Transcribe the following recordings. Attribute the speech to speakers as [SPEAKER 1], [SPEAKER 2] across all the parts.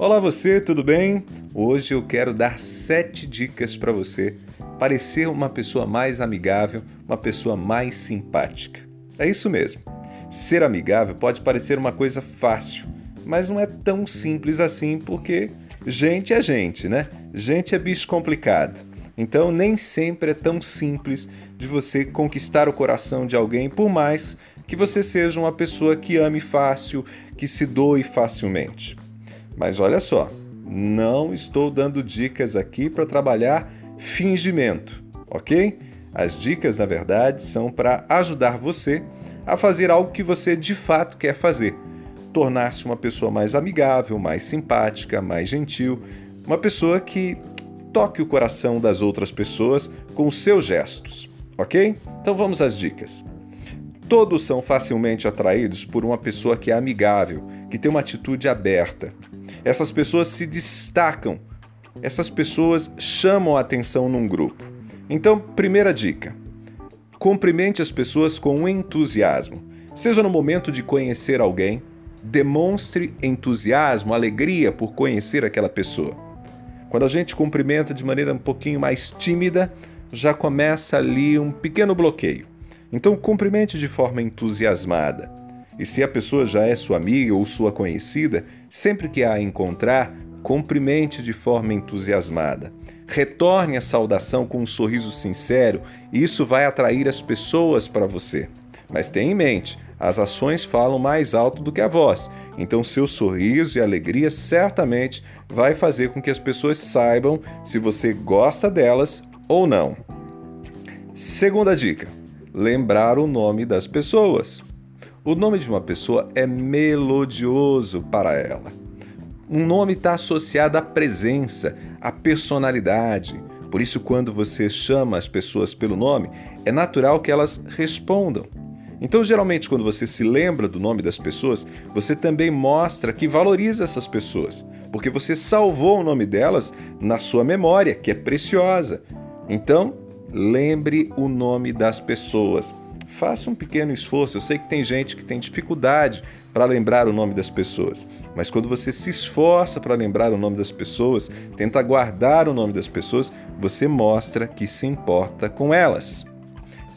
[SPEAKER 1] Olá você, tudo bem? Hoje eu quero dar sete dicas para você parecer uma pessoa mais amigável, uma pessoa mais simpática. É isso mesmo. Ser amigável pode parecer uma coisa fácil, mas não é tão simples assim porque gente é gente, né? Gente é bicho complicado. Então nem sempre é tão simples de você conquistar o coração de alguém, por mais que você seja uma pessoa que ame fácil, que se doe facilmente. Mas olha só, não estou dando dicas aqui para trabalhar fingimento, ok? As dicas, na verdade, são para ajudar você a fazer algo que você de fato quer fazer. Tornar-se uma pessoa mais amigável, mais simpática, mais gentil, uma pessoa que toque o coração das outras pessoas com seus gestos, ok? Então vamos às dicas. Todos são facilmente atraídos por uma pessoa que é amigável, que tem uma atitude aberta. Essas pessoas se destacam, essas pessoas chamam a atenção num grupo. Então, primeira dica: cumprimente as pessoas com entusiasmo. Seja no momento de conhecer alguém, demonstre entusiasmo, alegria por conhecer aquela pessoa. Quando a gente cumprimenta de maneira um pouquinho mais tímida, já começa ali um pequeno bloqueio. Então, cumprimente de forma entusiasmada. E se a pessoa já é sua amiga ou sua conhecida, sempre que a encontrar, cumprimente de forma entusiasmada. Retorne a saudação com um sorriso sincero, e isso vai atrair as pessoas para você. Mas tenha em mente, as ações falam mais alto do que a voz. Então seu sorriso e alegria certamente vai fazer com que as pessoas saibam se você gosta delas ou não. Segunda dica: lembrar o nome das pessoas. O nome de uma pessoa é melodioso para ela. Um nome está associado à presença, à personalidade. Por isso, quando você chama as pessoas pelo nome, é natural que elas respondam. Então, geralmente, quando você se lembra do nome das pessoas, você também mostra que valoriza essas pessoas, porque você salvou o nome delas na sua memória, que é preciosa. Então, lembre o nome das pessoas faça um pequeno esforço. Eu sei que tem gente que tem dificuldade para lembrar o nome das pessoas, mas quando você se esforça para lembrar o nome das pessoas, tenta guardar o nome das pessoas, você mostra que se importa com elas.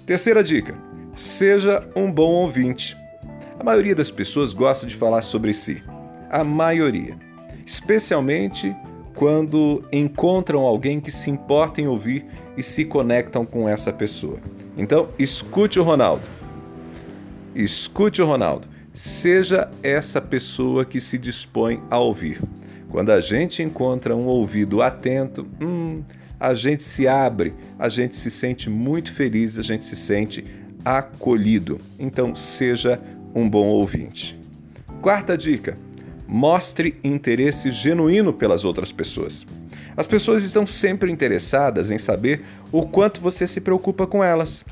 [SPEAKER 1] Terceira dica: seja um bom ouvinte. A maioria das pessoas gosta de falar sobre si. A maioria. Especialmente quando encontram alguém que se importa em ouvir e se conectam com essa pessoa. Então, escute o Ronaldo. Escute o Ronaldo. Seja essa pessoa que se dispõe a ouvir. Quando a gente encontra um ouvido atento, hum, a gente se abre, a gente se sente muito feliz, a gente se sente acolhido. Então, seja um bom ouvinte. Quarta dica: mostre interesse genuíno pelas outras pessoas. As pessoas estão sempre interessadas em saber o quanto você se preocupa com elas.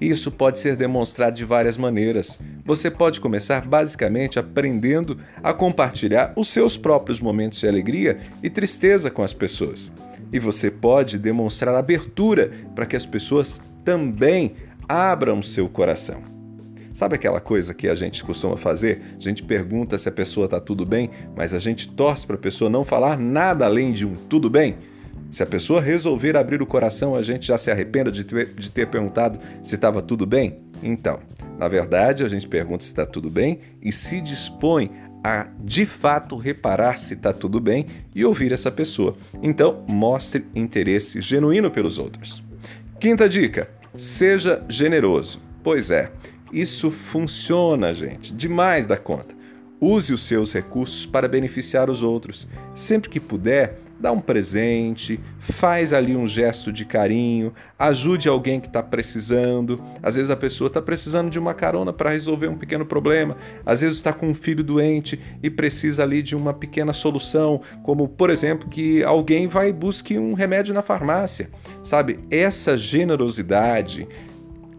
[SPEAKER 1] Isso pode ser demonstrado de várias maneiras. Você pode começar basicamente aprendendo a compartilhar os seus próprios momentos de alegria e tristeza com as pessoas. E você pode demonstrar abertura para que as pessoas também abram seu coração. Sabe aquela coisa que a gente costuma fazer? A gente pergunta se a pessoa está tudo bem, mas a gente torce para a pessoa não falar nada além de um tudo bem? Se a pessoa resolver abrir o coração, a gente já se arrependa de ter, de ter perguntado se estava tudo bem? Então, na verdade, a gente pergunta se está tudo bem e se dispõe a de fato reparar se está tudo bem e ouvir essa pessoa. Então, mostre interesse genuíno pelos outros. Quinta dica: seja generoso. Pois é, isso funciona, gente, demais da conta. Use os seus recursos para beneficiar os outros. Sempre que puder, dá um presente, faz ali um gesto de carinho, ajude alguém que está precisando. Às vezes a pessoa está precisando de uma carona para resolver um pequeno problema, às vezes está com um filho doente e precisa ali de uma pequena solução, como por exemplo que alguém vai e busque um remédio na farmácia. Sabe, essa generosidade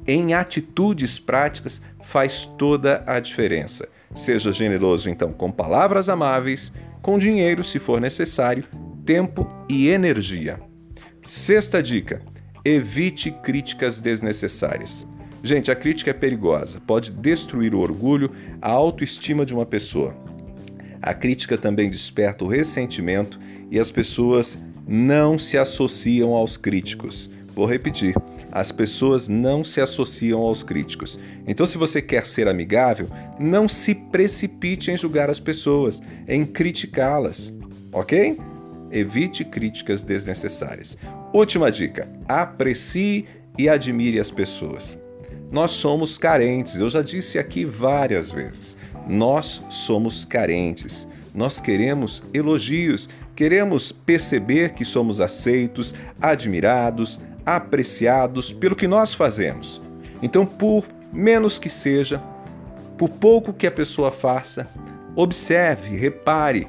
[SPEAKER 1] em atitudes práticas faz toda a diferença. Seja generoso então com palavras amáveis, com dinheiro se for necessário, tempo e energia. Sexta dica: evite críticas desnecessárias. Gente, a crítica é perigosa, pode destruir o orgulho, a autoestima de uma pessoa. A crítica também desperta o ressentimento e as pessoas não se associam aos críticos. Vou repetir: as pessoas não se associam aos críticos. Então, se você quer ser amigável, não se precipite em julgar as pessoas, em criticá-las, ok? Evite críticas desnecessárias. Última dica: aprecie e admire as pessoas. Nós somos carentes, eu já disse aqui várias vezes. Nós somos carentes. Nós queremos elogios, queremos perceber que somos aceitos, admirados, apreciados pelo que nós fazemos. Então, por menos que seja, por pouco que a pessoa faça, observe, repare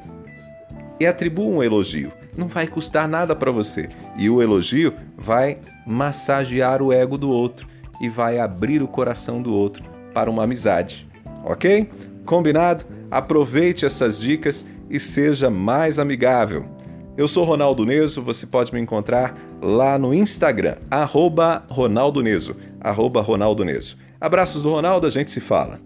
[SPEAKER 1] e atribua um elogio. Não vai custar nada para você. E o elogio vai massagear o ego do outro e vai abrir o coração do outro para uma amizade. Ok? Combinado? Aproveite essas dicas e seja mais amigável. Eu sou Ronaldo Neso, você pode me encontrar lá no Instagram, arroba Ronaldo Neso, arroba Ronaldo Neso. Abraços do Ronaldo, a gente se fala.